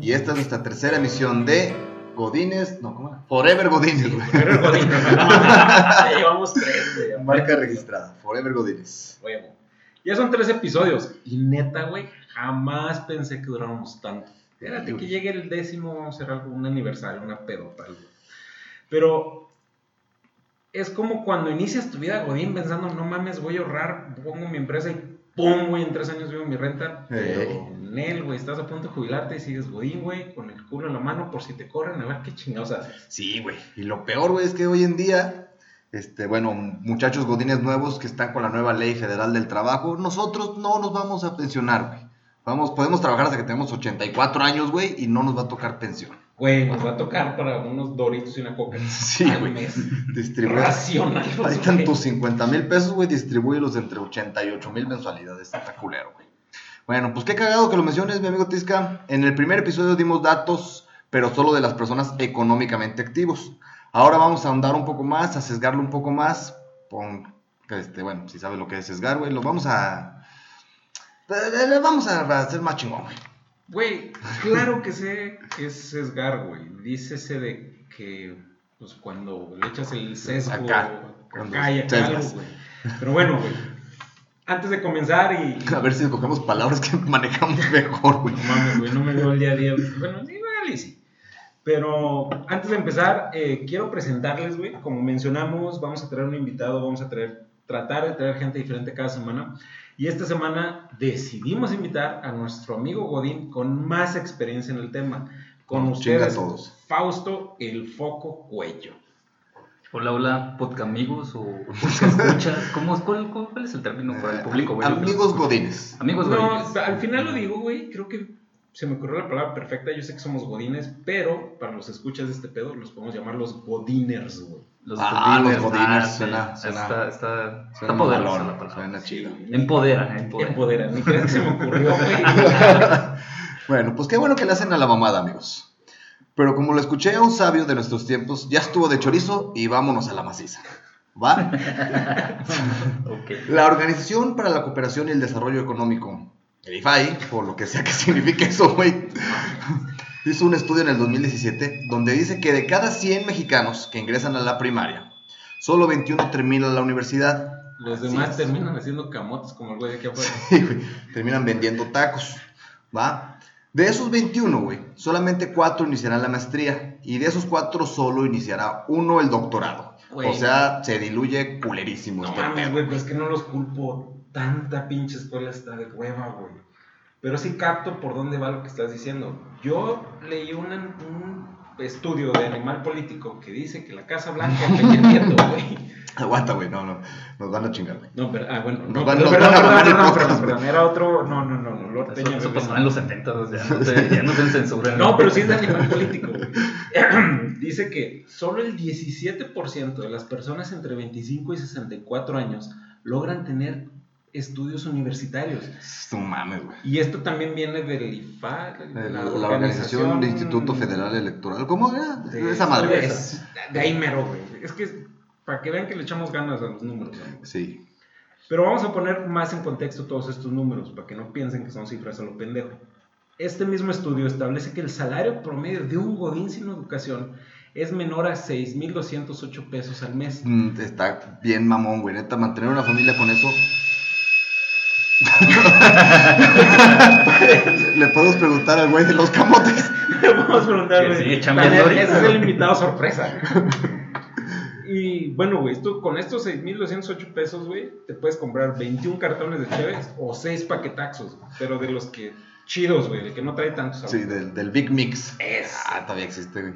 Y esta es nuestra tercera emisión de Godines, no, ¿cómo era? Forever Godines, güey. Forever Godines, ya llevamos tres, güey. Marca registrada, Forever Godines. Huevo. Ya son tres episodios y neta, güey, jamás pensé que duráramos tanto. Espérate que llegue el décimo, vamos a hacer algo, un aniversario, una pedota, algo. Pero es como cuando inicias tu vida Godín pensando, no mames, voy a ahorrar, pongo mi empresa y pum, güey, en tres años vivo mi renta. Pero, Nel, güey, estás a punto de jubilarte y sigues Godín, güey, con el culo en la mano por si te corren, a ver qué chingados haces. Sí, güey. Y lo peor, güey, es que hoy en día, este, bueno, muchachos godines nuevos que están con la nueva ley federal del trabajo, nosotros no nos vamos a pensionar, güey. Vamos, podemos trabajar hasta que tenemos 84 años, güey, y no nos va a tocar pensión. Güey, nos va a tocar para unos doritos y una coca. Sí, güey. Distribuye. Racionalos, Ahí están tus 50 mil pesos, güey, distribúyelos entre 88 mil mensualidades. Está culero, güey. Bueno, pues qué cagado que lo menciones, mi amigo Tisca. En el primer episodio dimos datos, pero solo de las personas económicamente activos. Ahora vamos a ahondar un poco más, a sesgarlo un poco más. Con, este, bueno, si sabes lo que es sesgar, güey, lo vamos a le vamos a hacer más chingón, güey. Güey, claro que sé que es sesgar, güey. Dícese de que, pues, cuando le echas el sesgo acá, acá y acá, güey. Pero bueno, güey. Antes de comenzar y... A ver si escogemos palabras que manejamos mejor, güey. No mames, güey, no me veo el día a día. Bueno, sí, güey, sí. Pero antes de empezar, eh, quiero presentarles, güey. Como mencionamos, vamos a traer un invitado, vamos a traer, tratar de traer gente diferente cada semana. Y esta semana decidimos invitar a nuestro amigo Godín con más experiencia en el tema. Con ustedes, todos. Fausto El Foco Cuello. Hola, hola, podcast amigos o escuchas. ¿Cómo, cuál, cuál, es el término para el público? Güey? Amigos Godines. Amigos Godines. No, al final lo digo, güey, creo que se me ocurrió la palabra perfecta. Yo sé que somos Godines, pero para los escuchas de este pedo los podemos llamar los Godiners, güey. Los ah, godiners, los godiners, ah, suena, suena, está, está, suena poderosa la palabra. Suena chido. Empodera, empodera. Empodera, ni crees que se me ocurrió, güey. bueno, pues qué bueno que le hacen a la mamada, amigos. Pero como lo escuché a un sabio de nuestros tiempos, ya estuvo de chorizo y vámonos a la maciza. ¿Va? okay. La Organización para la Cooperación y el Desarrollo Económico, el IFAI, por lo que sea que signifique eso, güey, hizo un estudio en el 2017 donde dice que de cada 100 mexicanos que ingresan a la primaria, solo 21 terminan la universidad. Los demás terminan haciendo camotes como el güey de aquí afuera. Sí, güey. Terminan vendiendo tacos. ¿Va? De esos 21, güey, solamente 4 iniciarán la maestría. Y de esos 4 solo iniciará uno el doctorado. O sea, se diluye culerísimo No este mames, güey, pues es que no los culpo. Tanta pinche escuela está de hueva, güey. Pero sí capto por dónde va lo que estás diciendo. Yo leí una- un estudio de animal político que dice que la Casa Blanca de Peña Nieto, güey. Aguanta, güey, no, no. Nos van a chingar, güey. No, pero, ah, bueno, Nos no, van- perdón, nos perdón, van a perdón, el perdón, perdón, era otro, no, no, no, no, Lord Eso, Peña eso pasó en los 70, o sea, no te, ya no te censuran. No, pero sí es de animal político. güey. Dice que solo el 17% de las personas entre 25 y 64 años logran tener estudios universitarios. No mames, güey. Y esto también viene del IFA, La, la Organización del Instituto Federal Electoral. ¿Cómo era? de- Esa madre. es- de ahí mero, güey. Es que para que vean que le echamos ganas a los números. ¿no? Sí. Pero vamos a poner más en contexto todos estos números para que no piensen que son cifras a lo pendejo. Este mismo estudio establece que el salario promedio de un godín sin educación es menor a 6.208 pesos al mes. Mm, Está bien mamón, güey. Neta, mantener una familia con eso. Le podemos preguntar al güey de los camotes. Que sigue chambeando También, ahorita. Ese es el invitado sorpresa. Y bueno, güey, esto, con estos 6.208 pesos, güey, te puedes comprar 21 cartones de Cheves o 6 paquetaxos, güey, pero de los que chidos, güey, de que no trae tantos sabor. Sí, del, del Big Mix. Es. Ah, todavía existe, güey.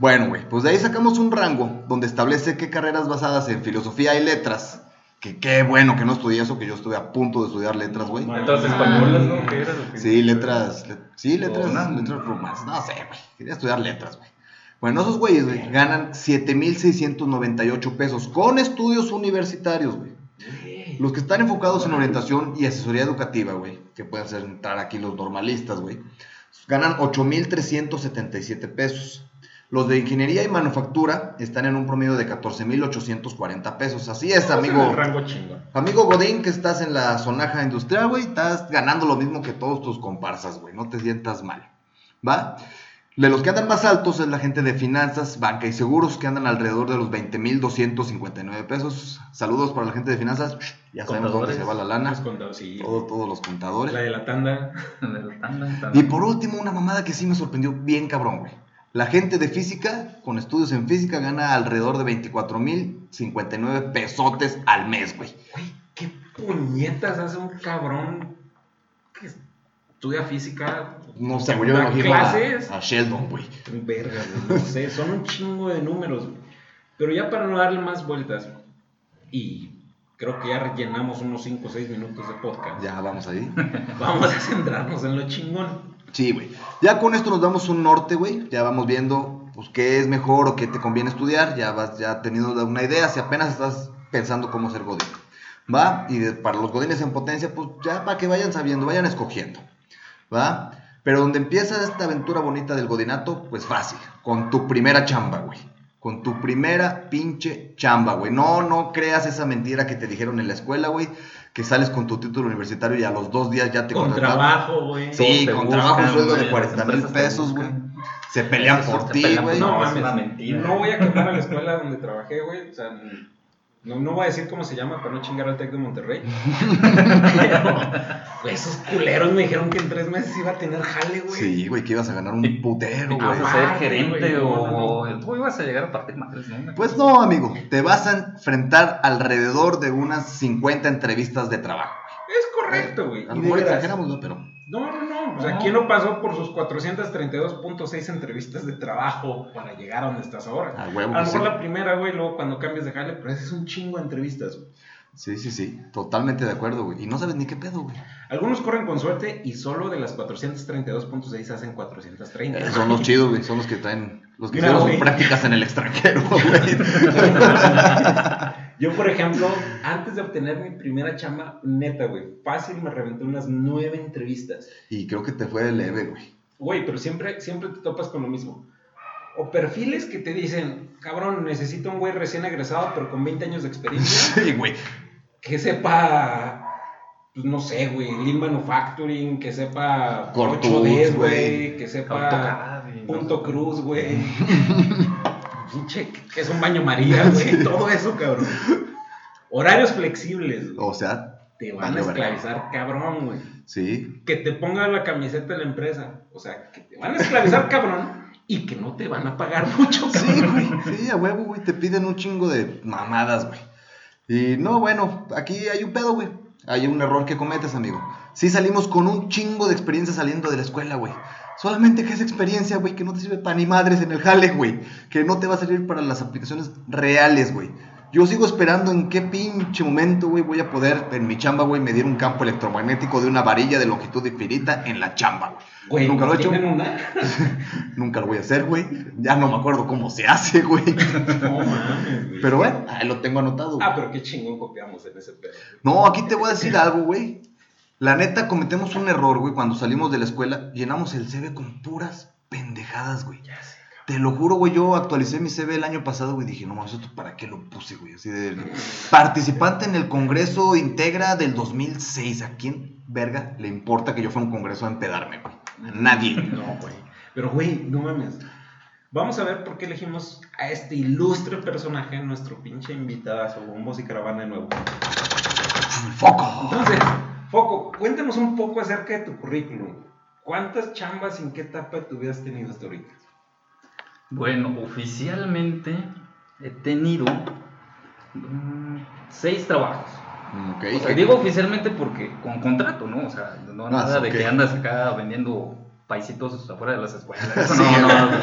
Bueno, güey, pues de ahí sacamos un rango donde establece qué carreras basadas en filosofía y letras. Que qué bueno que no estudié eso, que yo estuve a punto de estudiar letras, güey. Entonces, españolas, ¿no? ¿Qué era lo que- Sí, letras. le- sí, letras. Romanas. Letras romanas. No sé, güey. Quería estudiar letras, güey. Bueno, esos güeyes, güey, ganan 7,698 pesos con estudios universitarios, güey. Los que están enfocados en orientación y asesoría educativa, güey, que pueden ser entrar aquí los normalistas, güey, ganan 8,377 pesos. Los de ingeniería y manufactura están en un promedio de 14,840 pesos. Así es, amigo. rango. Amigo Godín, que estás en la zonaja industrial, güey, estás ganando lo mismo que todos tus comparsas, güey. No te sientas mal. ¿va? De los que andan más altos es la gente de finanzas, banca y seguros, que andan alrededor de los 20.259 pesos. Saludos para la gente de finanzas. Ya sabemos dónde se va la Los lana. contados, sí. Todo- todos los contadores. La de la tanda. Y por último, una mamada que sí me sorprendió bien cabrón, güey. La gente de física, con estudios en física, gana alrededor de 24.059 pesotes al mes, güey. Güey, qué puñetas hace un cabrón que estudia física. No sé, güey, yo me imagino a, clases. a Sheldon, güey. Verga, güey, no sé, son un chingo de números, güey. Pero ya para no darle más vueltas, y creo que ya rellenamos unos 5 o 6 minutos de podcast, Ya, vamos ahí. vamos a centrarnos en lo chingón. Sí, güey. Ya con esto nos damos un norte, güey. Ya vamos viendo, pues, qué es mejor o qué te conviene estudiar. Ya vas ya teniendo una idea, si apenas estás pensando cómo ser godín. ¿Va? Y para los godines en potencia, pues, ya para que vayan sabiendo, vayan escogiendo. ¿Va? Pero donde empieza esta aventura bonita del godinato, pues fácil. Con tu primera chamba, güey. Con tu primera pinche chamba, güey. No, no creas esa mentira que te dijeron en la escuela, güey. Que sales con tu título universitario y a los dos días ya te Con contrataron. trabajo, güey. Sí, con trabajo, sueldo de güey, 40 las mil pesos, güey. Se pelean por ti, güey. No, No, es una mentira. No voy a quemar a la escuela donde trabajé, güey. O sea, no, no voy a decir cómo se llama para no chingar al Tec de Monterrey. Pero, güey, esos culeros me dijeron que en tres meses iba a tener jale, güey. Sí, güey, que ibas a ganar un putero, ¿Vas güey. a ser Aparte, gerente o tú ibas a llegar a partir madres, ¿no? Pues no, amigo. Te vas a enfrentar alrededor de unas 50 entrevistas de trabajo. Es correcto, güey. A Y lo mejor exageramos, ¿no? Pero. No, no, no. O sea. ¿quién no pasó por sus 432.6 entrevistas de trabajo para llegar a donde estás ahora? A huevo A lo mejor sí. la primera, güey, luego cuando cambias de jale, pero ese es un chingo de entrevistas, güey. Sí, sí, sí. Totalmente de acuerdo, güey. Y no sabes ni qué pedo, güey. Algunos corren con suerte y solo de las 432.6 hacen 430. Eh, son los chidos, güey. Son los que traen. Los que Mira, hicieron sus prácticas en el extranjero, güey. Yo, por ejemplo, antes de obtener mi primera chamba, neta, güey, fácil me reventé unas nueve entrevistas. y creo que te fue de leve, güey. Güey, pero siempre, siempre te topas con lo mismo. O perfiles que te dicen, cabrón, necesito un güey recién egresado, pero con 20 años de experiencia, Sí, güey. que sepa, pues no sé, güey, Lean Manufacturing, que sepa Core 8Ds, Tools, güey, güey. que sepa No Punto. Cruz, güey. Que es un baño María, güey, todo eso, cabrón. Horarios flexibles, güey. O sea, Te van a esclavizar, cabrón, güey. sí. Que te pongan la camiseta de la empresa. O sea, que te van a esclavizar, cabrón. Y que no te van a pagar mucho, Sí, cabrón. güey. Sí, a huevo, güey. Te piden un chingo de mamadas, güey. Y no, bueno, aquí hay un pedo, güey. Hay un error que cometes, amigo. Sí salimos con un chingo de experiencia saliendo de la escuela, güey. Solamente que esa experiencia, güey, que no te sirve para ni madres en el jale, güey. Que no te va a servir para las aplicaciones reales, güey. Yo sigo esperando en qué pinche momento, güey, voy a poder en mi chamba, güey, medir un campo electromagnético de una varilla de longitud infinita en la chamba, güey. Nunca lo he hecho. Nunca lo voy a hacer, güey. Ya no me acuerdo cómo se hace, güey. No mames, güey. Pero bueno, ahí lo tengo anotado. Ah, pero qué chingón copiamos en ese pedo. No, aquí te voy a decir algo, güey. La neta, cometemos un error, güey, cuando salimos de la escuela. Llenamos el CV con puras pendejadas, güey. Ya sé. Te lo juro, güey, yo actualicé mi CV el año pasado, güey, dije, no mames, ¿esto para qué lo puse, güey? Así de... Participante en el Congreso Integra del 2006. ¿A quién, verga, le importa que yo fuera a un congreso a empedarme, güey? A nadie. No, güey. Pero, güey, no mames. Vamos a ver por qué elegimos a este ilustre personaje, nuestro pinche invitadazo, bombos y caravana de nuevo. ¡Foco! Entonces, Foco, cuéntanos un poco acerca de tu currículum. ¿Cuántas chambas y en qué etapa de tu vida has tenido hasta ahorita? Bueno, oficialmente he tenido mm, seis trabajos. Ok. O sea, digo oficialmente porque con contrato, ¿no? O sea, no Ah, nada sí, de que andas acá vendiendo paisitos afuera de las escuelas. Eso Sí, no, no,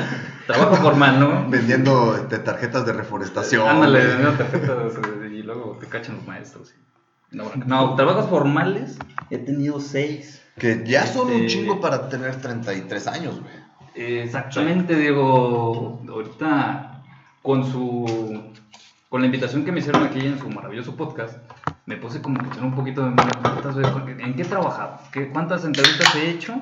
trabajo formal, ¿no? Vendiendo este, tarjetas de reforestación. Ándale, vendiendo tarjetas y luego te cachan los maestros. No, no, trabajos formales he tenido seis. Que ya son un Este- chingo para tener 33 años, güey. Exactamente, Diego. Ahorita con su con la invitación que me hicieron aquí en su maravilloso podcast, me puse como que echar un poquito de memoria. ¿Cuántas veces- ¿En qué he trabajado? ¿Qué, ¿Cuántas entrevistas he hecho?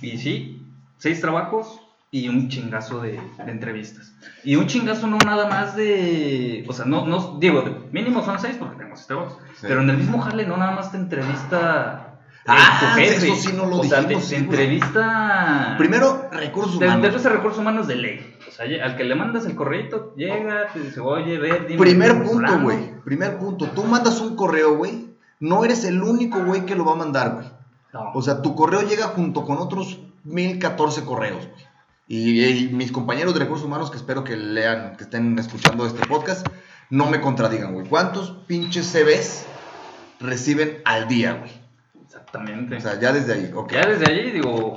Y sí, seis trabajos y un chingazo de, de entrevistas. Y un chingazo no nada más de. O sea, no, no digo, mínimo son seis porque tengo seis trabajos. Sí. Pero en el mismo jale no nada más te entrevista Ah, eso sí no lo o sea, te, dijimos, te entrevista. Primero, recursos Te humanos. entrevista recursos humanos de ley. O sea, al que le mandas el correito, llega, te dice, oye, ver, dime. Primer punto, güey. Primer punto. Tú mandas un correo, güey. No eres el único güey que lo va a mandar, güey. No. O sea, tu correo llega junto con otros 1014 correos, güey. Y, y mis compañeros de recursos humanos, que espero que lean, que estén escuchando este podcast, no me contradigan, güey. ¿Cuántos pinches CVs reciben al día, güey? Exactamente. O sea, ya desde ahí, ok. ya desde allí digo,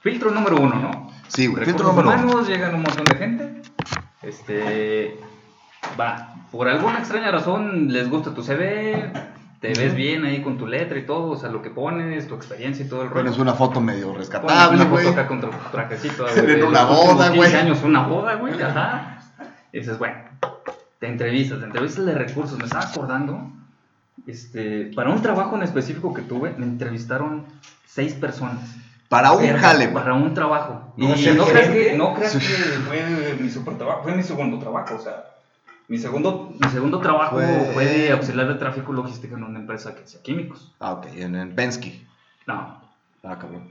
filtro número uno, ¿no? Sí, güey. Filtro número uno. humanos, llegan un montón de gente. Este. Va, por alguna extraña razón les gusta tu CV, te ves bien ahí con tu letra y todo, o sea, lo que pones, tu experiencia y todo el rollo. Pones una foto medio Pones rescatable, una güey. foto acá con tu trajecito. En una boda, 15 güey. años, una boda, güey, ajá. Y dices, bueno, te entrevistas, te entrevistas de recursos. Me estaba acordando, este, para un trabajo en específico que tuve, me entrevistaron seis personas. Para un Verga, jale, güey. Para un trabajo. ¿No y no creas, que, no creas Sí. que fue mi super trabajo, fue mi segundo trabajo, o sea. Mi segundo, mi segundo trabajo Fue- fue... de auxiliar de tráfico logístico en una empresa que hacía químicos. Ah, ok. En, en Penske. No. Ah, cabrón.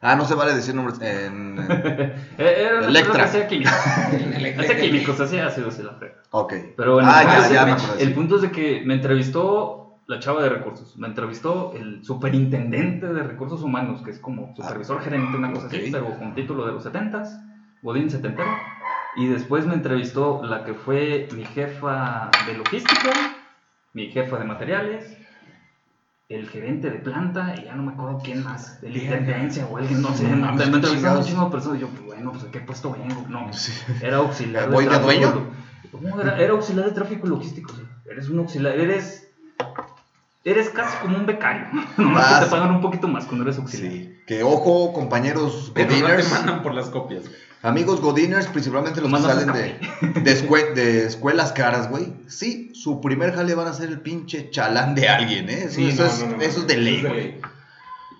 Ah, no se vale decir nombres. En, en- Eh, Era una Electra. empresa que hacía químicos. Hacía químicos, hacía ácido la frega. ok. Pero bueno, ah, el, ya, punto es- ya me el punto es de que me entrevistó la chava de recursos, me entrevistó el superintendente de recursos humanos, que es como supervisor gerente, una cosa ok. así, pero con título de los 70s, Godín setentero. Y después me entrevistó la que fue mi jefa de logística, mi jefa de materiales, el gerente de planta, y ya no me acuerdo quién más, Verga. intendencia o alguien, no sé, No me, entrevistaron muchísimas personas. Y yo, pues, bueno, pues a qué puesto vengo, no. Sí. Era auxiliar ¿Voy de tráfico dueño? lo- ¿Cómo era? Era auxiliar de tráfico logístico. sí. Eres un auxiliar, eres. Eres casi como un becario. Nomás que te pagan un poquito más cuando eres auxiliar. Sí. Que ojo, compañeros Pero no te mandan por las copias. Amigos Godiners, principalmente los que salen de, de, escue- de escuelas caras, güey. Sí, su primer jale van a ser el pinche chalán de alguien, ¿eh? Sí, eso no, es, no, no, eso es de ley, güey.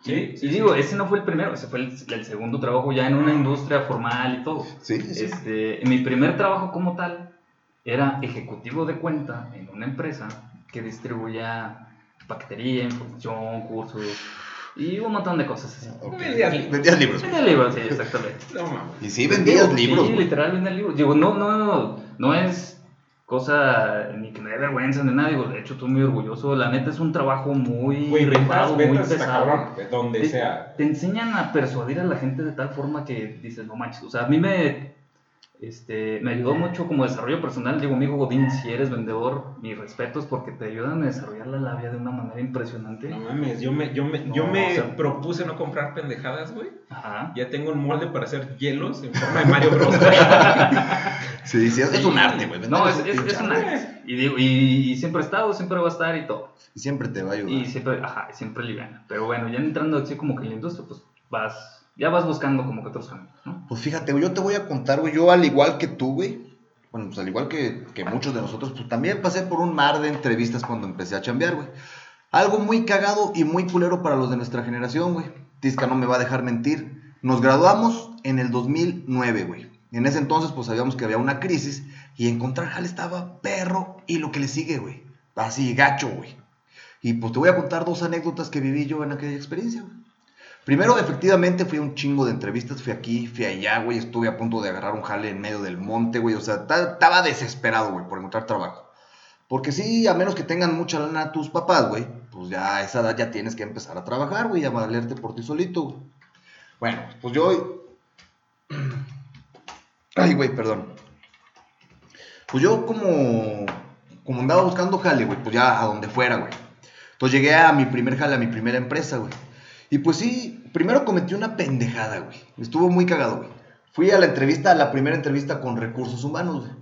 Sí, Sí, y digo, ese no fue el primero, ese fue el, el segundo trabajo ya en una industria formal y todo. Sí, sí. Este, mi primer trabajo como tal era ejecutivo de cuenta en una empresa que distribuía paquetería, información, cursos y un montón de cosas así. Vendías libros. Vendías libros. Libros, sí, exactamente. No mames. Y sí, vendías libros, Sí, literal vendía libros. Digo, no, no, no es cosa ni que me dé vergüenza ni nada. Digo, de hecho, estoy muy orgulloso. La neta es un trabajo muy Güey, rifado, muy pesado. cabrón, donde Te, sea. te enseñan a persuadir a la gente de tal forma que dices, no manches. O sea, a mí me, este, me ayudó mucho como desarrollo personal. Digo, amigo Godín, si eres vendedor, mis respetos porque te ayudan a desarrollar la labia de una manera impresionante. No mames, yo me, yo me, yo No, me o sea- propuse no comprar pendejadas, güey. Ajá. Ya tengo un molde para hacer hielos en forma de Mario Bros. Sí, sí, es, es un arte, güey. No, es, es, pinche es un arte. arte. Y, digo, y, y siempre he estado, siempre va a estar y todo. Y siempre te va a ayudar. Y siempre, ajá, siempre liviana. Pero bueno, ya entrando así como que en la industria, pues vas, ya vas buscando como que otros caminos, ¿no? Pues fíjate, yo te voy a contar, güey, yo al igual que tú, güey, bueno, pues al igual que, que muchos de nosotros, pues también pasé por un mar de entrevistas cuando empecé a chambear, güey. Algo muy cagado y muy culero para los de nuestra generación, güey. Tisca no me va a dejar mentir. Nos graduamos en el 2009, güey. En ese entonces, pues sabíamos que había una crisis y encontrar jale estaba perro y lo que le sigue, güey. Así, gacho, güey. Y pues te voy a contar dos anécdotas que viví yo en aquella experiencia, güey. Primero, efectivamente, fui a un chingo de entrevistas, fui aquí, fui allá, güey, estuve a punto de agarrar un jale en medio del monte, güey, o sea, ta- estaba desesperado, güey, por encontrar trabajo. Porque sí, a menos que tengan mucha lana tus papás, güey, pues ya a esa edad ya tienes que empezar a trabajar, güey, a valerte por ti solito, güey. Bueno, pues yo... Ay, güey, perdón. Pues yo como... Como andaba buscando jale, güey, pues ya a donde fuera, güey. Entonces llegué a mi primer jale, a mi primera empresa, güey. Y pues sí, primero cometí una pendejada, güey. Estuvo muy cagado, güey. Fui a la entrevista, a la primera entrevista con recursos humanos, güey.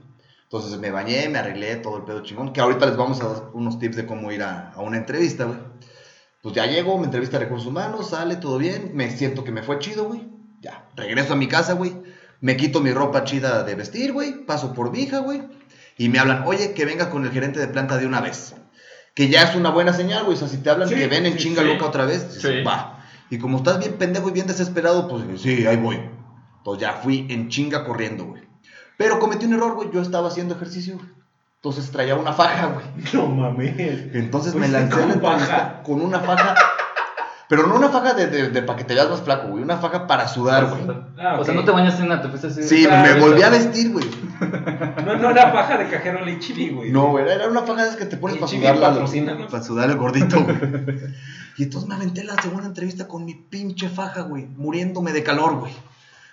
Entonces me bañé, me arreglé todo el pedo chingón. Que ahorita les vamos a dar unos tips de cómo ir a, a una entrevista, güey. Pues ya llego, me entrevista a recursos humanos, sale todo bien. Me siento que me fue chido, güey. Ya, regreso a mi casa, güey. Me quito mi ropa chida de vestir, güey. Paso por vija, güey. Y me hablan, oye, que venga con el gerente de planta de una vez. Que ya es una buena señal, güey. O sea, si te hablan Sí, que ven en sí, chinga sí. loca otra vez, dices, va. Y como estás bien pendejo y bien desesperado, pues sí, ahí voy. Entonces ya fui en chinga corriendo, güey. Pero cometí un error, güey. Yo estaba haciendo ejercicio, güey. Entonces traía una faja, güey. No mames. Entonces Pues me lancé a la entrevista con una faja. Pero no una faja de, de, de para que te veas más flaco, güey. Una faja para sudar, güey. Ah, O sea, no te bañaste en nada, te fuiste así. Sí, me volví a vestir, güey. No, no era paja de cajero HIV, güey. No, güey, era una faja de esas que te pones para sudar la, para sudar el gordito, güey. Y entonces me aventé la segunda entrevista con mi pinche faja, güey, muriéndome de calor, güey.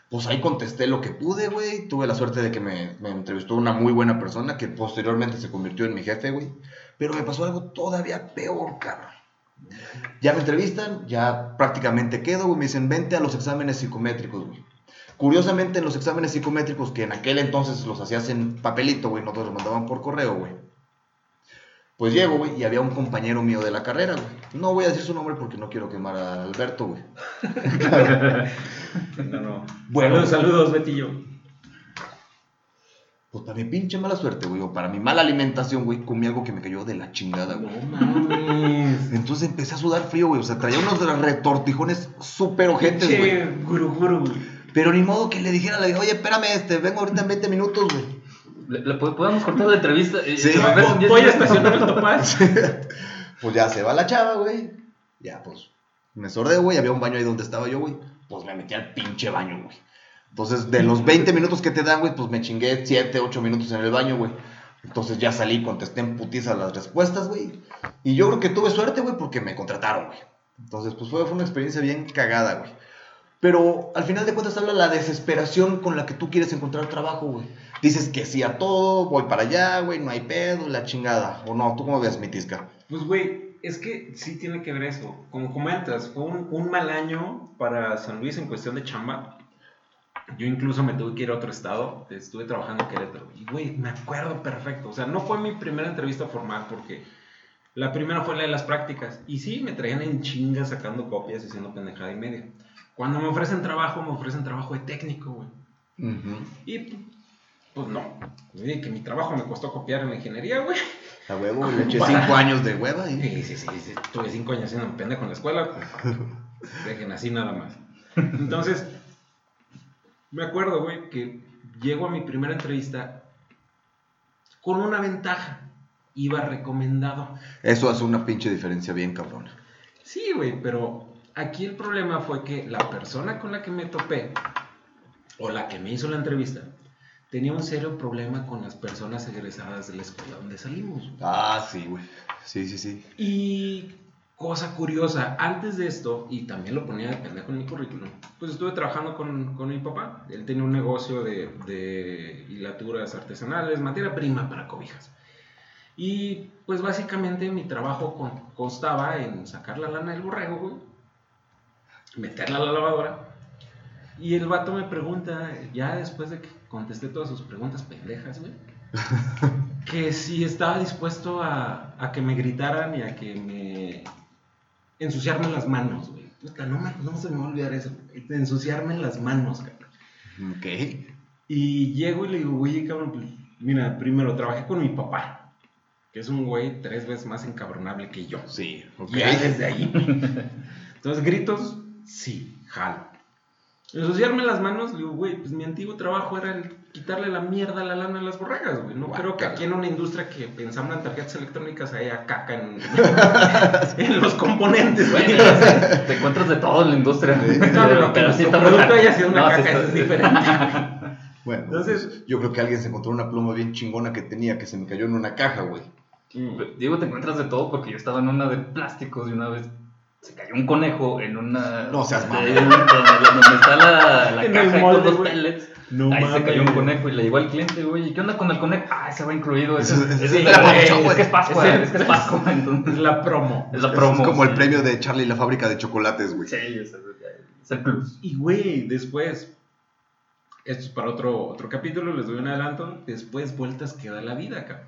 Pues ahí contesté lo que pude, güey. Tuve la suerte de que me, me entrevistó una muy buena persona que posteriormente se convirtió en mi jefe, güey. Pero me pasó algo todavía peor, cabrón. Ya me entrevistan, ya prácticamente quedo, güey. Me dicen, vente a los exámenes psicométricos, güey. Curiosamente, en los exámenes psicométricos, que en aquel entonces los hacías en papelito, güey, no te los mandaban por correo, güey. Pues llego, güey, y había un compañero mío de la carrera, güey. No voy a decir su nombre porque no quiero quemar a Alberto, güey. No, no. Bueno. Saludos, saludos, Betillo. Pues para mi pinche mala suerte, güey, o para mi mala alimentación, güey, comí algo que me cayó de la chingada, güey. No mames. Entonces empecé a sudar frío, güey. O sea, traía unos retortijones súper ojetes, güey. Che, guru, guru, güey. Pero ni modo que le dijera, le dije, oye, espérame, este, vengo ahorita en 20 minutos, güey. Le, le po- podemos cortar la entrevista. y- Sí. y me ves en diez Voy a estacionar el topaz. Pues ya se va la chava, güey. Ya, pues, me sordé, güey. Había un baño ahí donde estaba yo, güey. Pues me metí al pinche baño, güey. Entonces, de los 20 minutos que te dan, güey, pues me chingué 7, 8 minutos en el baño, güey. Entonces ya salí, contesté en putiza las respuestas, güey. Y yo creo que tuve suerte, güey, porque me contrataron, güey. Entonces, pues fue, fue una experiencia bien cagada, güey. Pero al final de cuentas habla la desesperación con la que tú quieres encontrar trabajo, güey. Dices que sí a todo, voy para allá, güey, no hay pedo, la chingada. O no, ¿tú cómo ves, mi tisca? Pues, güey, es que sí tiene que ver eso. Como comentas, fue un, un mal año para San Luis en cuestión de chamba. Yo incluso me tuve que ir a otro estado. Estuve trabajando en Querétaro. Y, güey, me acuerdo perfecto. O sea, no fue mi primera entrevista formal porque la primera fue la de las prácticas. Y sí, me traían en chinga sacando copias y haciendo pendejada y media. Cuando me ofrecen trabajo, me ofrecen trabajo de técnico, güey. Y, pues no. Oye, que mi trabajo me costó copiar en la ingeniería, güey. A huevo, le eché cinco años de hueva y... Sí, sí, sí, sí. Tuve cinco años siendo un pendejo en la escuela. Pues, dejen así nada más. Entonces, me acuerdo, güey, que llego a mi primera entrevista con una ventaja. Iba recomendado. Eso hace una pinche diferencia bien cabrona. Sí, güey, pero aquí el problema fue que la persona con la que me topé, o la que me hizo la entrevista, tenía un serio problema con las personas egresadas de la escuela donde salimos. Ah, sí, güey. Sí, sí, sí. Y cosa curiosa, antes de esto, y también lo ponía de pendejo en mi currículum, pues estuve trabajando con, con mi papá. Él tenía un negocio de, de hilaturas artesanales, materia prima para cobijas. Y pues básicamente mi trabajo con- constaba en sacar la lana del borrego, güey, meterla a la lavadora. Y el vato me pregunta, ya después de que contesté todas sus preguntas pendejas, güey, que si estaba dispuesto a, a que me gritaran y a que me ensuciarme las manos, güey. Puta, no, me- no se me va a olvidar eso. güey. Ensuciarme las manos, cabrón. Ok. Y llego y le digo, oye, cabrón, pues, mira, primero trabajé con mi papá, que es un güey tres veces más encabronable que yo. Sí, ok. Ya desde ahí. güey. Entonces, gritos, sí, jalo. Ensuciarme las manos, le digo, güey, pues mi antiguo trabajo era el quitarle la mierda a la lana a las borregas, güey. No creo que aquí en una industria que pensamos en tarjetas electrónicas haya caca en, en los componentes, güey. Bueno, te encuentras de todo en la industria. No, pero nuestro está producto haya sido una No, caca, está- eso es diferente. Bueno, Entonces- pues, yo creo que alguien se encontró una pluma bien chingona que tenía que se me cayó en una caja, güey. Digo, te encuentras de todo porque yo estaba en una de plásticos y una vez se cayó un conejo en una. No seas mamón. Ahí donde, donde está la, la caja molde, con los pellets. No ahí se cayó un conejo y le llegó al cliente, güey. ¿Y qué onda con el conejo? Ah, ese va incluido. Ese, ese es, es la es güey. que es Pascua, es que es Pascua. Entonces, Es la promo. es la promo. es como el premio de Charlie y la fábrica de chocolates, güey. Sí, es, es el plus. Y güey, después, esto es para otro, otro capítulo, les doy un adelanto. Después, vueltas que da la vida, cabrón.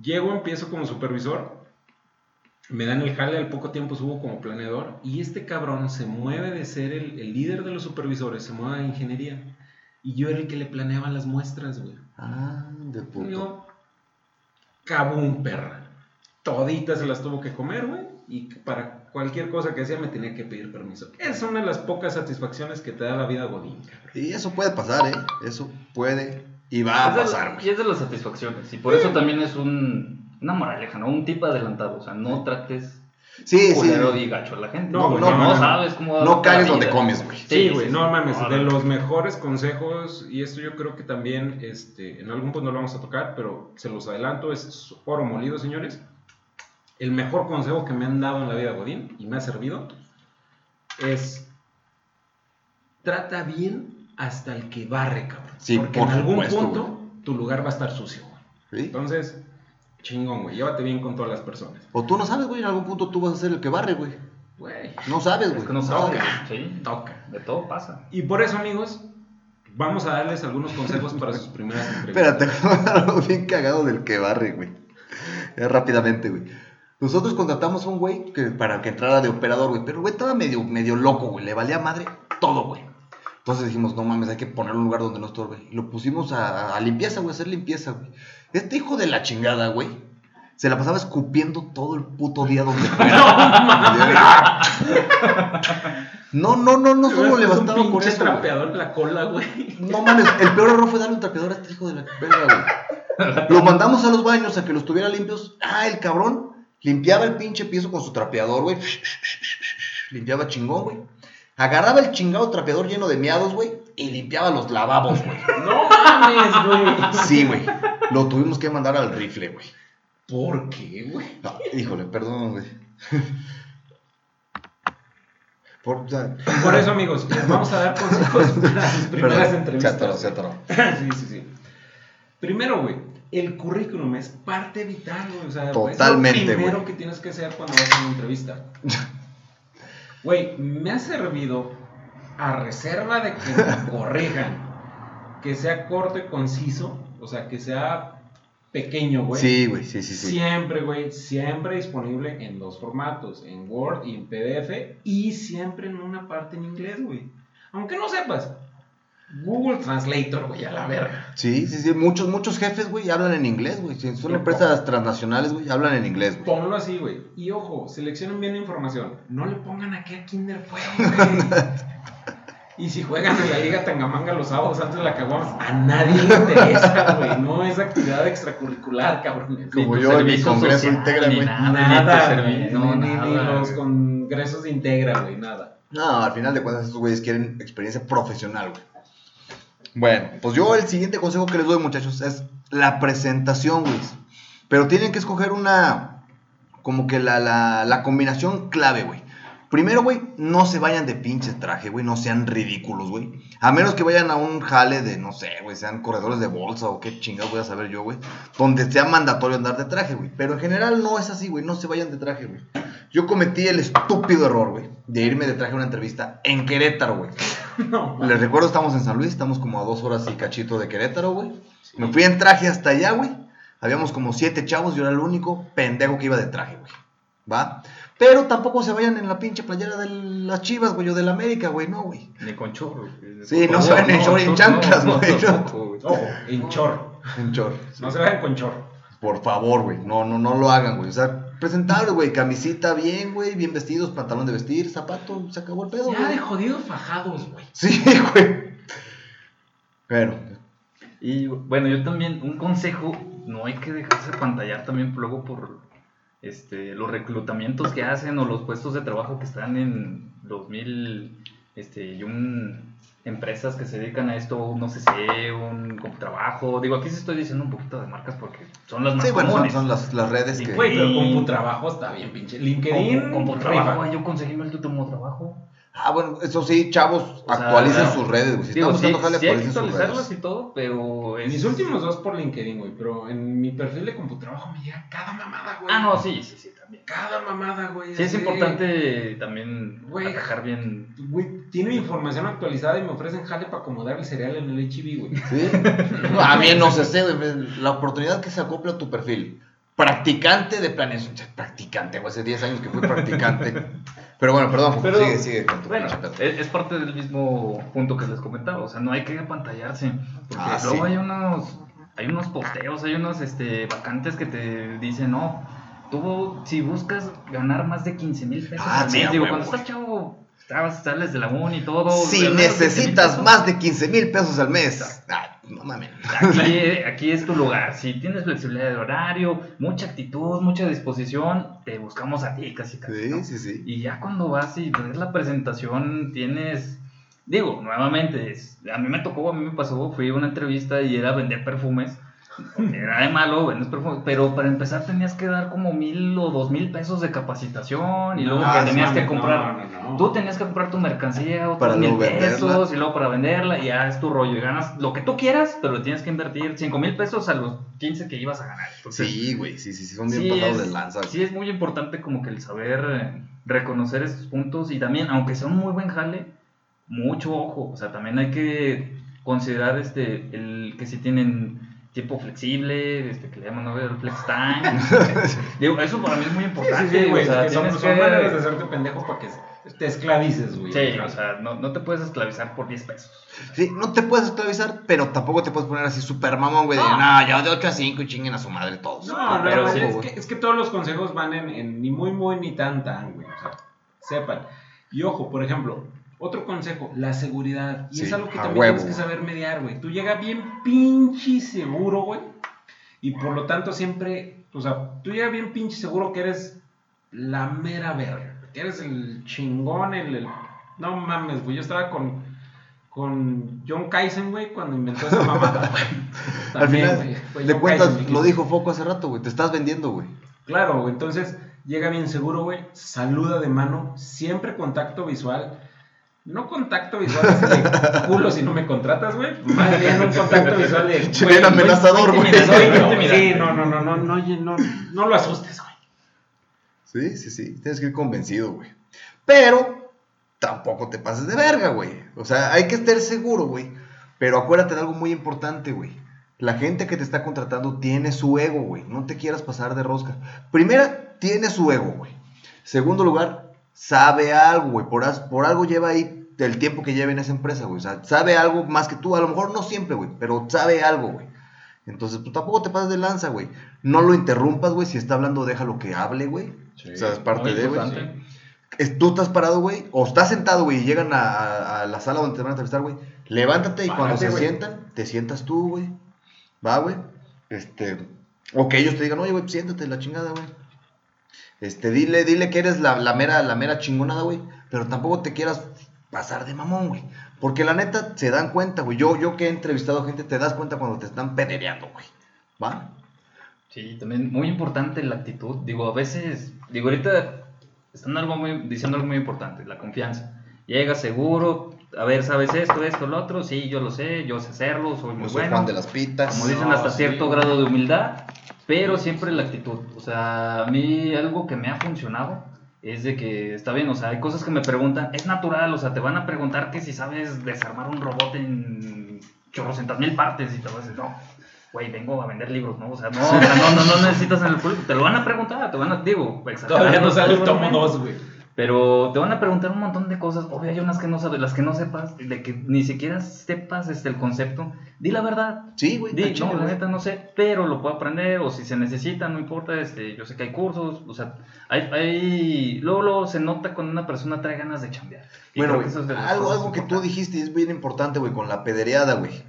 Llego, empiezo como supervisor. Me dan el jale, al poco tiempo subo como planeador. Y este cabrón se mueve de ser el, el líder de los supervisores, se mueve a ingeniería. Y yo era el que le planeaba las muestras, güey. Ah, de puto. Yo, cabum, perra. Toditas se las tuvo que comer, güey. Y para cualquier cosa que hacía me tenía que pedir permiso. Es una de las pocas satisfacciones que te da la vida Godín, cabrón. Y eso puede pasar, ¿eh? Eso puede y va a Es de- pasar, y güey. es de las satisfacciones. Y por eso también es un, una moraleja, ¿no? Un tip adelantado. O sea, no trates. Sí, culero sí. y gacho a la gente. No, güey, no, no, no. sabes cómo No caes donde comes, güey. Sí, güey, sí, no mames, No, de los mejores consejos, y esto yo creo que también, este, en algún punto no lo vamos a tocar, pero se los adelanto, es oro molido, señores. El mejor consejo que me han dado en la vida, Godín, y me ha servido, es trata bien hasta el que barre, cabrón. Sí, Porque por en algún supuesto, punto tu lugar va a estar sucio, güey. ¿Sí? Entonces, chingón, güey, llévate bien con todas las personas. O tú no sabes, güey, en algún punto tú vas a ser el que barre, güey. Güey, No sabes, Es güey. que no sabes. Toca. Sí, toca. de todo pasa. Y por eso, amigos, vamos a darles algunos consejos para sus primeras entrevistas. Espérate, algo bien cagado del que barre, güey. Rápidamente, güey. Nosotros contratamos a un güey que, para que entrara de operador, güey. Pero el güey estaba medio, medio loco, güey. Le valía madre todo, güey. Entonces dijimos, no mames, hay que ponerlo en un lugar donde no estorbe. Y lo pusimos a, a limpieza, güey, a hacer limpieza, güey. Este hijo de la chingada, güey, se la pasaba escupiendo todo el puto día donde fuera. No, no, no, no solo le un bastaba con eso. trapeador en la cola, güey. No mames, el peor error fue darle un trapeador a este hijo de la verga, güey. Lo mandamos a los baños a que los tuviera limpios. Ah, el cabrón limpiaba el pinche piso con su trapeador, güey. Limpiaba chingón, güey. Agarraba el chingado trapeador lleno de miados, güey, y limpiaba los lavabos, güey. No mames, güey. Sí, güey. Lo tuvimos que mandar al rifle, güey. ¿Por qué, güey? No, híjole, perdón, güey. Por, eso, amigos, les vamos a dar consejos para sus primeras perdón, se entrevistas. atoró, se atoró. sí, sí, sí. Primero, güey, el currículum es parte vital, güey. O sea, Totalmente, es lo primero que tienes que hacer cuando vas a una entrevista. Güey, me ha servido a reserva de que me corrijan, que sea corto y conciso, o sea, que sea pequeño, güey. Sí, güey, sí, sí, sí. Siempre, güey, siempre disponible en dos formatos, en Word y en PDF, y siempre en una parte en inglés, güey. Aunque no sepas, Google Translator, güey, a la verga. Sí, sí, sí. Muchos, muchos jefes, güey, hablan en inglés, güey. Si son empresas transnacionales, güey, hablan en inglés, güey. Ponlo así, güey. Y ojo, seleccionen bien la información. No le pongan aquí a Kinder Fuego, güey. Y si juegan en la Liga Tangamanga los sábados antes de la caguamas, a nadie le interesa, güey. No es actividad extracurricular, cabrón. Como yo en mi congreso integra, ni güey. Nada, ni no, ni- los congresos de Integra, güey, nada. No, al final de cuentas estos güeyes quieren experiencia profesional, güey. Bueno, pues yo el siguiente consejo que les doy, muchachos, es la presentación, güey. Pero tienen que escoger una, como que la, la, la combinación clave, güey. Primero, güey, no se vayan de pinche traje, güey, no sean ridículos, güey. A menos que vayan a un jale de, no sé, güey, sean corredores de bolsa o qué chingados voy a saber yo, güey. Donde sea mandatorio andar de traje, güey. Pero en general no es así, güey, no se vayan de traje, güey. Yo cometí el estúpido error, güey, de irme de traje a una entrevista en Querétaro, güey. No, Les recuerdo, estamos en San Luis, estamos como a dos horas y cachito de Querétaro, güey. Me fui en traje hasta allá, güey. Habíamos como siete chavos, yo era el único pendejo que iba de traje, güey. ¿Va? Pero tampoco se vayan en la pinche playera de las chivas, güey, o de la América, güey, no, güey. Ni con chorro. güey. Sí, no se vayan en short y en chanclas, no, güey, no. güey. En chor. En short. No se vayan con chor. Por favor, güey, no, no, no lo hagan, güey. O sea, presentable, güey, camisita bien, güey, bien vestidos, pantalón de vestir, zapato, se acabó el pedo, Ya de güey. jodidos fajados, güey. Sí, güey. Pero, Y bueno, yo también, un consejo, no hay que dejarse pantallar también luego por este, los reclutamientos que hacen o los puestos de trabajo que están en 2000, este, y un, empresas que se dedican a esto, no sé si un trabajo, digo, aquí sí estoy diciendo un poquito de marcas porque son las más sí, bueno, son, comunes. son las, las redes Sí, que... Güey, pero CompuTrabajo está bien, pinche. LinkedIn. como, como rifa. trabajo, yo conseguí mi último trabajo. Ah, bueno, eso sí, chavos, O actualicen sus redes, güey. Si Digo, están sí, buscando jale, sí hay que actualicen sus actualizarlas redes. y todo, pero... es- Mis últimos dos por LinkedIn, güey. Pero en mi perfil de CompuTrabajo me llega cada mamada, güey. Ah, no, sí, sí, sí, también. Cada mamada, güey. Sí, es importante también Güey. atajar bien. Güey, tiene información actualizada y me ofrecen jale para acomodar el cereal en el HIV, güey. ¿Sí? A mí no se sé, güey. La oportunidad que se acopla a tu perfil. Practicante de planeación. Practicante, güey. Hace 10 años que fui practicante. Pero bueno, perdón, Pero- sigue, sigue con tu Bueno, es, parte del mismo punto que les comentaba. O sea, no hay que apantallarse. Porque Ah, luego sí. hay unos. Hay unos posteos, hay unos este, vacantes que te dicen, no, tú si buscas ganar más de 15 mil pesos Ah, al mes, digo, huevo, cuando estás chavo, estabas, sales de la uni y todo. Si al menos 15,000 necesitas pesos. más de 15 mil pesos al mes. Ah, no mames. Aquí, aquí es tu lugar. Si tienes flexibilidad de horario, mucha actitud, mucha disposición, te buscamos a ti casi casi. Sí, ¿no? sí, sí. Y ya cuando vas y ves la presentación, tienes. Digo, nuevamente, es- a mí me tocó, a mí me pasó, fui a una entrevista y era vender perfumes. Era de malo, vendes perfumes, pero para empezar tenías que dar como mil o dos mil pesos de capacitación y luego No, que tenías que comprar. no, no, no. Tú tenías que comprar tu mercancía, otros Para mil venderla. pesos y luego para venderla y ya es tu rollo. Y ganas lo que tú quieras, pero le tienes que invertir cinco mil pesos a los 15 que ibas a ganar. Entonces, Sí, güey, sí, sí, sí, son bien sí pasados es- de lanza. Sí, es muy importante como que el saber eh, reconocer esos puntos y también, aunque sea un muy buen jale, mucho ojo. O sea, también hay que considerar este el que si tienen tiempo flexible, este que le llaman ¿no? el flex time. Digo, eso para mí es muy importante. sí, sí, güey. o sea, que son, son que- maneras de hacerte pendejo para que te esclavices, güey. Sí, o sea, no, no te puedes esclavizar por 10 pesos. Sí, no te puedes esclavizar, pero tampoco te puedes poner así super mamón, güey. De, No. no, yo de 8 a 5 y chinguen a su madre todos. No, no, pero no, sí, es, que, es que todos los consejos van en, en ni muy, muy, ni tan, tan, güey. O sea, sepan. Y ojo, por ejemplo, otro consejo, la seguridad. Y es Sí, algo que también huevo, tienes que saber mediar, güey. Tú llegas bien pinche seguro, güey. Y por lo tanto siempre, o sea, tú llegas bien pinche seguro que eres la mera verga. Que eres el chingón, el... el- no mames, güey. Yo estaba con... Con John Kaizen, güey, cuando inventó esa mamada, güey. Al final, güey, le John cuentas, Kaizen, lo dijo Foco hace rato, güey. Te estás vendiendo, güey. Claro, güey, entonces llega bien seguro, güey, saluda de mano, siempre contacto visual. No contacto visual de culo si no me contratas, güey. Más bien un contacto visual de. Bien amenazador, güey. Sí, no, no, no, no, no, no, no lo asustes, güey. Sí, sí, sí. Tienes que ir convencido, güey. Pero tampoco te pases de verga, güey. O sea, hay que estar seguro, güey. Pero acuérdate de algo muy importante, güey. La gente que te está contratando tiene su ego, güey. No te quieras pasar de rosca. Primera, tiene su ego, güey. Segundo lugar, sabe algo, güey. Por, por algo lleva ahí el tiempo que lleva en esa empresa, güey. O sea, sabe algo más que tú. A lo mejor no siempre, güey. Pero sabe algo, güey. Entonces, pues tampoco te pases de lanza, güey. No lo interrumpas, güey. Si está hablando, déjalo que hable, güey. o sea, es parte de, güey. tú estás parado, güey, o estás sentado, güey, y llegan a, a- a la sala donde te van a entrevistar, güey. Levántate y cuando se sientan, te sientas tú, güey. Va, güey. Este, o que ellos te digan, oye, güey, siéntate, la chingada, güey. Este, dile, dile que eres la, la mera, la mera chingonada, güey. Pero tampoco te quieras pasar de mamón, güey. Porque la neta, se dan cuenta, güey. Yo, yo que he entrevistado gente, te das cuenta cuando te están pedereando, güey. ¿Va? Sí, también muy importante la actitud. Digo, a veces, digo, ahorita están algo muy, diciendo algo muy importante, la confianza. Llega seguro, a ver, ¿sabes esto, esto, lo otro? Sí, yo lo sé, yo sé hacerlo, soy muy Yo soy bueno. Juan de las pitas. Como dicen, No, hasta sí. cierto grado de humildad, pero siempre la actitud. O sea, a mí algo que me ha funcionado es de que, está bien, o sea, hay cosas que me preguntan, es natural, o sea, te van a preguntar que si sabes desarmar un robot en chorrocientas mil partes y te vas a decir, no, güey, vengo a vender libros, ¿no? O sea, no, no, no, no necesitas en el público, te lo van a preguntar, te van a, digo, Todavía no sale el tomo seguramente. 2, güey. Pero te van a preguntar un montón de cosas. Obvio, hay unas que no sabes, las que no sepas, de que ni siquiera sepas este, el concepto. Di la verdad. Sí, güey. Di, chile, no, la neta no sé, pero lo puedo aprender. O si se necesita, no importa. Este, yo sé que hay cursos. O sea, hay, hay. Luego, luego se nota cuando una persona trae ganas de chambear. Y Bueno, güey, es algo, algo que tú dijiste y es bien importante, güey, con la pedereada, güey.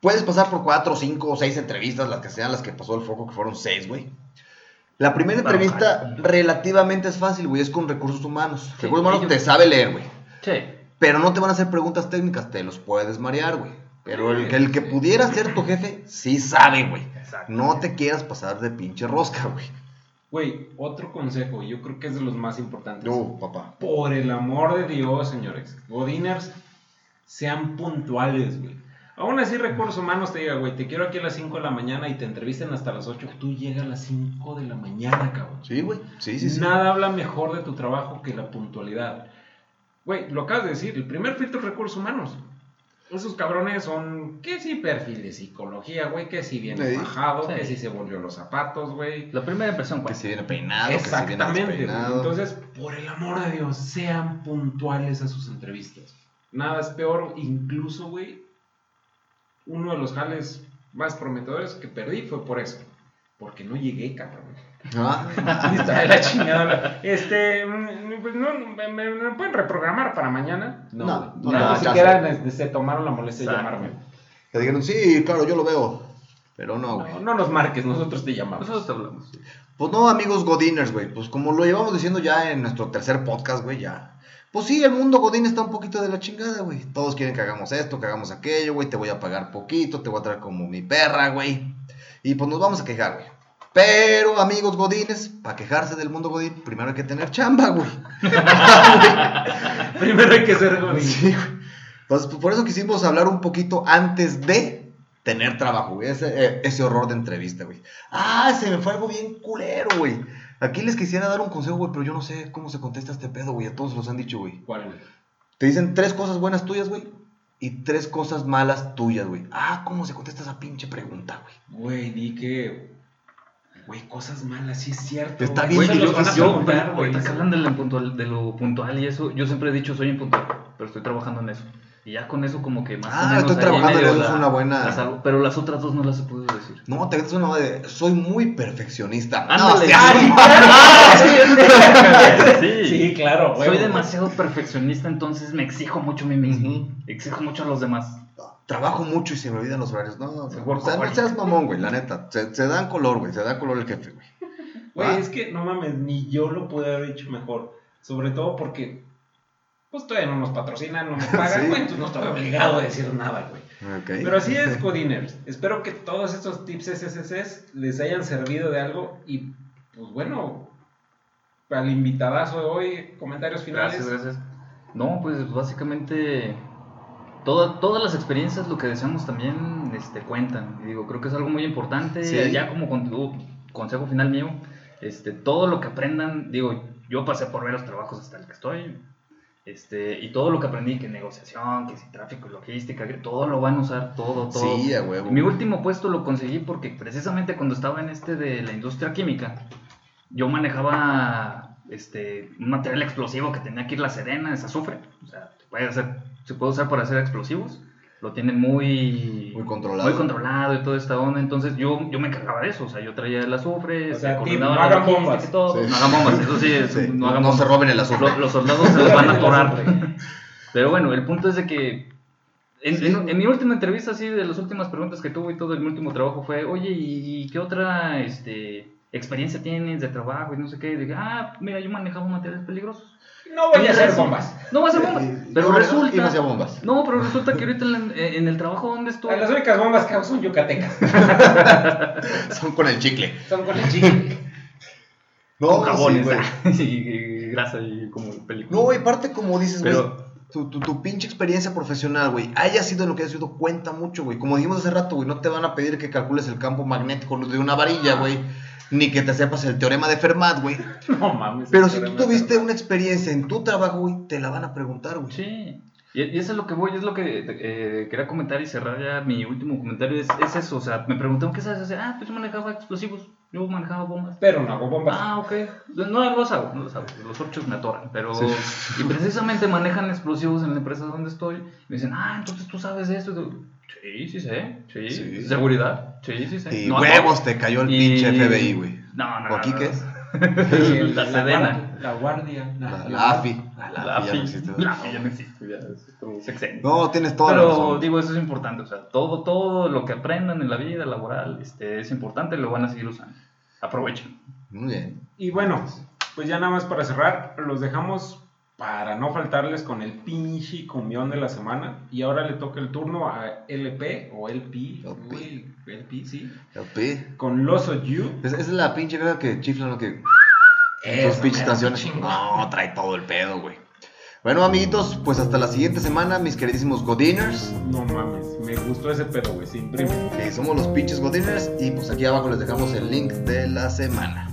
Puedes pasar por cuatro, cinco o seis entrevistas, las que sean las que pasó el foco, que fueron seis, güey. La primera entrevista relativamente es fácil, güey, es con recursos humanos. Sí, recursos humanos ellos- te sabe leer, güey. Sí. Pero no te van a hacer preguntas técnicas, te los puedes marear, güey. Pero el, que- el que pudiera ser tu jefe, sí sabe, güey. Exacto. No te quieras pasar de pinche rosca, güey. Güey, otro consejo, yo creo que es de los más importantes. No, papá. Por el amor de Dios, señores. Godiners, sean puntuales, güey. Aún así, recursos humanos te diga, güey, te quiero aquí a las 5 de la mañana y te entrevisten hasta las 8. Tú llegas a las 5 de la mañana, cabrón. Sí, güey. Sí, sí, sí. Nada habla mejor de tu trabajo que la puntualidad. Güey, lo acabas de decir, el primer filtro es recursos humanos. Esos cabrones son, que si perfil de psicología, güey, que si viene Sí. bajado, Sí. que si se volvió los zapatos, güey. La primera impresión, Que güey. se viene peinado, que se viene Exactamente. Entonces, por el amor de Dios, sean puntuales a sus entrevistas. Nada es peor, incluso, güey, uno de los jales más prometedores que perdí fue por eso. Porque no llegué, cabrón. Ah, está la chingada. Este, mm, pues no, me, me- me pueden reprogramar para mañana? No, güey. no, ni no, siquiera se tomaron la molestia de llamarme. te dijeron, sí, claro, yo lo veo. Pero no, güey. No, no nos marques, nosotros te llamamos. Nosotros te hablamos. sí. Pues no, amigos Godiners, güey. Pues como lo llevamos diciendo ya en nuestro tercer podcast, güey, ya. Pues sí, el mundo Godín está un poquito de la chingada, güey. Todos quieren que hagamos esto, que hagamos aquello, güey. Te voy a pagar poquito, te voy a traer como mi perra, güey. Y pues nos vamos a quejar, güey. Pero, amigos Godines, para quejarse del mundo Godín, primero hay que tener chamba, güey. Primero hay que ser godín. Sí, güey. Pues, pues, por eso quisimos hablar un poquito antes de tener trabajo, güey. Ese, eh, ese horror de entrevista, güey. Ah, se me fue algo bien culero, güey. Aquí les quisiera dar un consejo, güey, pero yo no sé cómo se contesta este pedo, güey. A todos los han dicho, güey. ¿Cuál, güey? Te dicen tres cosas buenas tuyas, güey. Y tres cosas malas tuyas, güey. Ah, ¿cómo se contesta esa pinche pregunta, güey? Güey, di que. Güey, cosas malas, sí es cierto. Está güey. bien, Eso yo- los van a yo, preguntar, güey. ahorita que hablan de lo, puntual, de lo puntual y eso, yo siempre he dicho soy impuntual, pero estoy trabajando en eso. Y ya con eso como que más o Ah, menos estoy trabajando en medio eso, la- es una buena- la salvo, pero las otras dos no las he podido decir. No, te ves una madre de. Soy muy perfeccionista. Ándale. No, Ah, sí, Sí, claro, güey. Soy demasiado perfeccionista, entonces me exijo mucho a mí mismo. Exijo mucho a los demás. Trabajo mucho y se me olvidan los horarios. No, o sea, no workaholic. seas mamón, güey, la neta. Se, se dan color, güey. Se da color el jefe, güey. Güey, es que no mames, ni yo lo pude haber dicho mejor. Sobre todo porque, pues todavía no nos patrocinan, no me pagan, Sí. güey, entonces no estoy obligado a decir nada, güey. Pero así es, Codiners. Espero que todos estos tips SSS les hayan servido de algo y, pues bueno, al invitadazo de hoy, comentarios finales. Gracias, gracias. No, pues básicamente toda- todas las experiencias, lo que deseamos también este, cuentan. Y digo, creo que es algo muy importante. Sí. Ya como con- uh, consejo final mío, este, todo lo que aprendan, digo, yo pasé por ver los trabajos hasta el que estoy. Este, y todo lo que aprendí, que negociación, que si tráfico, logística, que todo lo van a usar, todo, todo. Sí, a huevo. Mi último puesto lo conseguí porque precisamente cuando estaba en este de la industria química, yo manejaba este, un material explosivo que tenía que ir la Serena, es azufre. O sea, se puede, hacer, se puede usar para hacer explosivos. Lo tienen muy, Muy controlado. muy controlado y toda esta onda. Entonces yo, yo me encargaba de eso. O sea, yo traía el azufre, O sea, coordinaba no hagan bombas. y todo. Sí. No hagan bombas, eso sí, es- Sí, no No, hagan no se roben el azufre. Lo- los soldados se les van a atorar. Pero bueno, el punto es de que en, en- en mi última entrevista, así de las últimas preguntas que tuve y todo, el último trabajo fue, oye, ¿y qué otra este, experiencia tienes de trabajo y no sé qué? Y dije, ah, mira, yo manejaba materiales peligrosos. No voy a hacer bombas. No voy a hacer bombas. Pero resulta... No hacía bombas. No, pero resulta que ahorita en, en el trabajo donde estoy... Las únicas bombas que hago son yucatecas. Son con el chicle. Son con el chicle. No, con jabones sí, güey. y grasa y como película. No, y parte como dices, güey. Pero- Tu, tu, tu pinche experiencia profesional, güey, haya sido lo que haya sido, cuenta mucho, güey. Como dijimos hace rato, güey, no te van a pedir que calcules el campo magnético de una varilla, güey. Ni que te sepas el teorema de Fermat, güey. No mames. Pero si tú tuviste una experiencia en tu trabajo, güey, te la van a preguntar, güey. Sí, y, y eso es lo que voy, es lo que eh, quería comentar y cerrar ya mi último comentario, es, es eso, o sea, me preguntaron, ¿qué sabes hacer? Ah, pues yo manejaba explosivos, yo manejaba bombas. Pero no hago bombas. Ah, ok, no los hago, no los hago, los orchos me atoran, pero... Sí. Y precisamente manejan explosivos en la empresa donde estoy, me dicen, ah, entonces tú sabes de esto, sí, sí sé, sí, Sí. seguridad, sí, sí sé. Y No huevos, te cayó el Y- pinche FBI, güey. No, no, ¿O no, aquí no, qué no. es? Y La Sedena. Guardia- La guardia. La, la AFI. La ya no AFI, existe. la AFI ya no existe, ya es. No, tienes toda la Pero razón. digo, eso es importante, o sea, todo, todo lo que aprendan en la vida laboral este, es importante y lo van a seguir usando. Aprovechen. Muy bien. Y bueno, pues ya nada más para cerrar, los dejamos para no faltarles con el pinche cumbión de la semana. Y ahora le toca el turno a LP o LP. LP. Uy, LP, sí. El P. Con Loso You. Es, es la pinche cosa que chiflan lo que. Esa Sus pinches canciones. No, trae todo el pedo, güey. Bueno, amiguitos, pues hasta la siguiente semana, mis queridísimos Godiners. No mames, me gustó ese pedo, güey, imprime. Que somos los pinches Godiners. Y pues aquí abajo les dejamos el link de la semana.